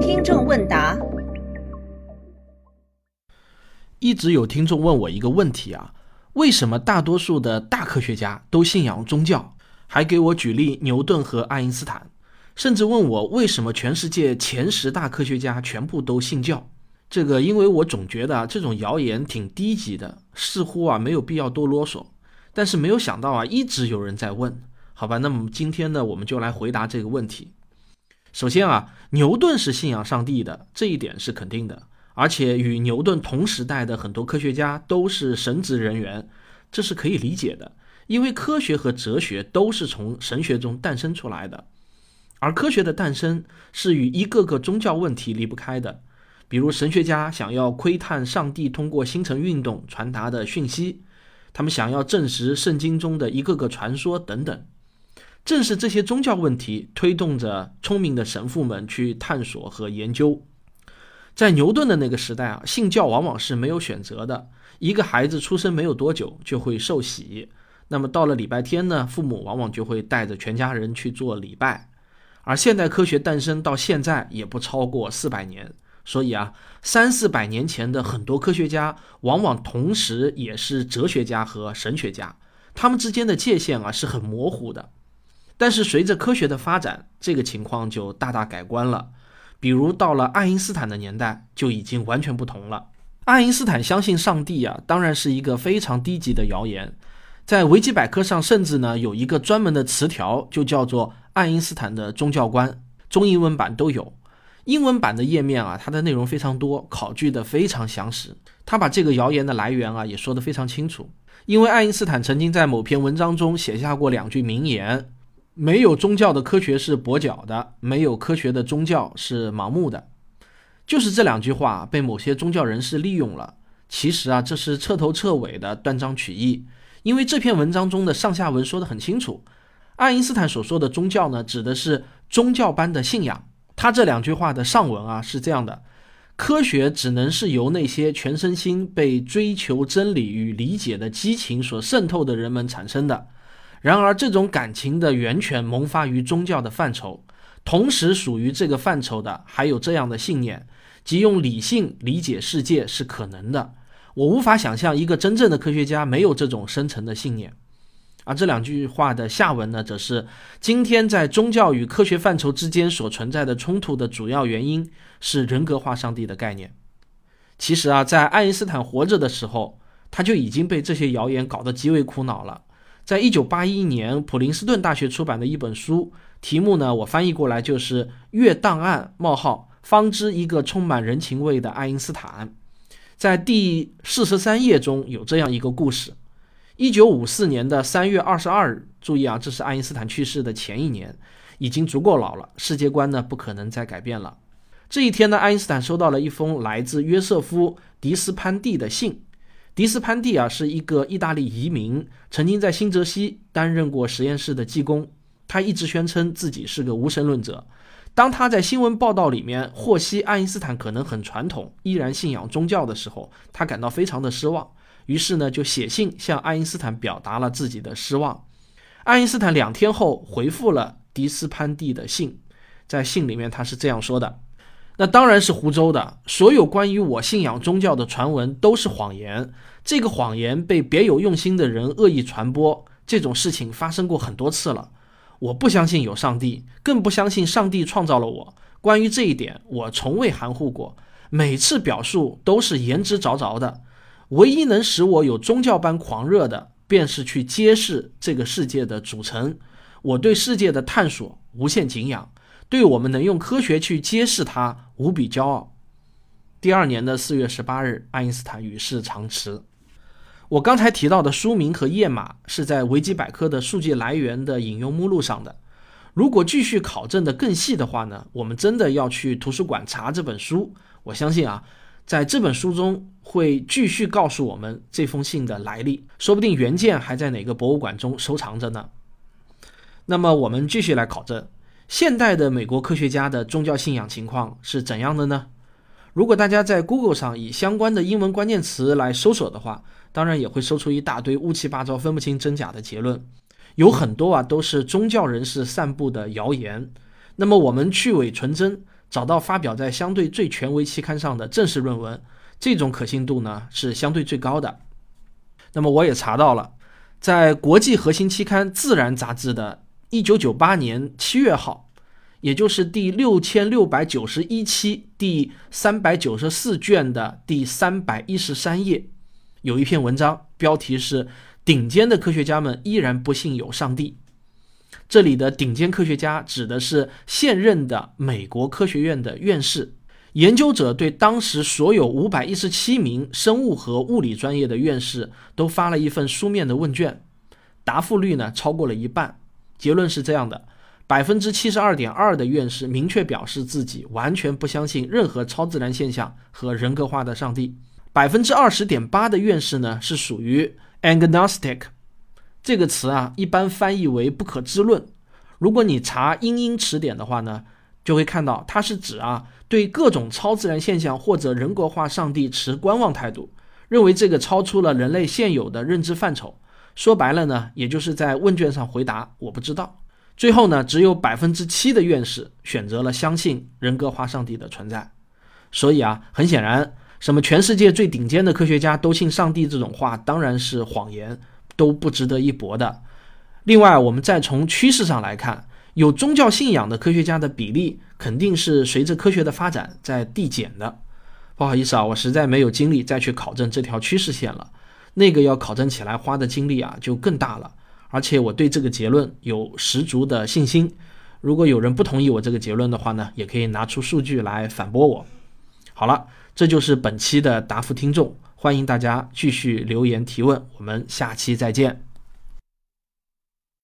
听众问答：一直有听众问我一个问题啊，为什么大多数的大科学家都信仰宗教？还给我举例牛顿和爱因斯坦，甚至问我为什么全世界前十大科学家全部都信教？这个，因为我总觉得这种谣言挺低级的，似乎啊没有必要多啰嗦。但是没有想到啊，一直有人在问。好吧，那么今天呢，我们就来回答这个问题。首先啊，牛顿是信仰上帝的，这一点是肯定的，而且与牛顿同时代的很多科学家都是神职人员，这是可以理解的。因为科学和哲学都是从神学中诞生出来的，而科学的诞生是与一个个宗教问题离不开的。比如神学家想要窥探上帝通过星辰运动传达的讯息，他们想要证实圣经中的一个个传说等等。正是这些宗教问题推动着聪明的神父们去探索和研究。在牛顿的那个时代啊，信教往往是没有选择的。一个孩子出生没有多久就会受洗，那么到了礼拜天呢，父母往往就会带着全家人去做礼拜。而现代科学诞生到现在也不超过四百年，所以啊，三四百年前的很多科学家往往同时也是哲学家和神学家，他们之间的界限啊是很模糊的。但是随着科学的发展，这个情况就大大改观了。比如到了爱因斯坦的年代，就已经完全不同了。爱因斯坦相信上帝啊，当然是一个非常低级的谣言。在维基百科上，甚至呢有一个专门的词条，就叫做爱因斯坦的宗教观，中英文版都有。英文版的页面啊，它的内容非常多，考据的非常详实。他把这个谣言的来源啊也说得非常清楚。因为爱因斯坦曾经在某篇文章中写下过两句名言。没有宗教的科学是跛脚的，没有科学的宗教是盲目的。就是这两句话被某些宗教人士利用了。其实啊，这是彻头彻尾的断章取义。因为这篇文章中的上下文说得很清楚，爱因斯坦所说的宗教呢，指的是宗教般的信仰。他这两句话的上文啊是这样的：科学只能是由那些全身心被追求真理与理解的激情所渗透的人们产生的。然而，这种感情的源泉萌发于宗教的范畴，同时属于这个范畴的还有这样的信念，即用理性理解世界是可能的。我无法想象一个真正的科学家没有这种深层的信念。而这两句话的下文呢，则是今天在宗教与科学范畴之间所存在的冲突的主要原因是人格化上帝的概念。其实啊，在爱因斯坦活着的时候，他就已经被这些谣言搞得极为苦恼了。在一九八一年，普林斯顿大学出版的一本书，题目呢，我翻译过来就是《月档案：冒号方知一个充满人情味的爱因斯坦》。在第四十三页中有这样一个故事：一九五四年的三月二十二日，注意啊，这是爱因斯坦去世的前一年，已经足够老了，世界观呢不可能再改变了。这一天呢，爱因斯坦收到了一封来自约瑟夫·迪斯潘蒂的信。迪斯潘蒂啊，是一个意大利移民，曾经在新泽西担任过实验室的技工。他一直宣称自己是个无神论者。当他在新闻报道里面获悉爱因斯坦可能很传统，依然信仰宗教的时候，他感到非常的失望。于是呢，就写信向爱因斯坦表达了自己的失望。爱因斯坦两天后回复了迪斯潘蒂的信，在信里面他是这样说的。那当然是湖州的。所有关于我信仰宗教的传闻都是谎言。这个谎言被别有用心的人恶意传播，这种事情发生过很多次了。我不相信有上帝，更不相信上帝创造了我。关于这一点，我从未含糊过。每次表述都是言之凿凿的。唯一能使我有宗教般狂热的，便是去揭示这个世界的组成。我对世界的探索无限敬仰。对我们能用科学去揭示它无比骄傲。第二年的四月十八日，爱因斯坦与世长辞。我刚才提到的书名和页码是在维基百科的数据来源的引用目录上的。如果继续考证的更细的话呢，我们真的要去图书馆查这本书。我相信啊，在这本书中会继续告诉我们这封信的来历，说不定原件还在哪个博物馆中收藏着呢。那么我们继续来考证。现代的美国科学家的宗教信仰情况是怎样的呢？如果大家在 Google 上以相关的英文关键词来搜索的话，当然也会搜出一大堆乌七八糟、分不清真假的结论。有很多啊都是宗教人士散布的谣言。那么我们去伪存真，找到发表在相对最权威期刊上的正式论文，这种可信度呢是相对最高的。那么我也查到了，在国际核心期刊《自然》杂志的1998年7月号，也就是第六千六百九十一期第三百九十四卷的第三百一十三页，有一篇文章，标题是“顶尖的科学家们依然不信有上帝”。这里的顶尖科学家指的是现任的美国科学院的院士。研究者对当时所有五百一十七名生物和物理专业的院士都发了一份书面的问卷，答复率呢超过了一半。结论是这样的：百分之七十二点二的院士明确表示自己完全不相信任何超自然现象和人格化的上帝。百分之二十点八的院士呢是属于 agnostic。这个词啊，一般翻译为不可知论。如果你查英英词典的话呢，就会看到它是指啊，对各种超自然现象或者人格化上帝持观望态度，认为这个超出了人类现有的认知范畴。说白了呢，也就是在问卷上回答我不知道。最后呢，只有百分之七的院士选择了相信人格化上帝的存在。所以啊，很显然，什么全世界最顶尖的科学家都信上帝这种话，当然是谎言。都不值得一驳的。另外，我们再从趋势上来看，有宗教信仰的科学家的比例肯定是随着科学的发展在递减的。不好意思啊，我实在没有精力再去考证这条趋势线了。那个要考证起来花的精力啊就更大了。而且我对这个结论有十足的信心。如果有人不同意我这个结论的话呢，也可以拿出数据来反驳我。好了，这就是本期的答复听众。欢迎大家继续留言提问，我们下期再见。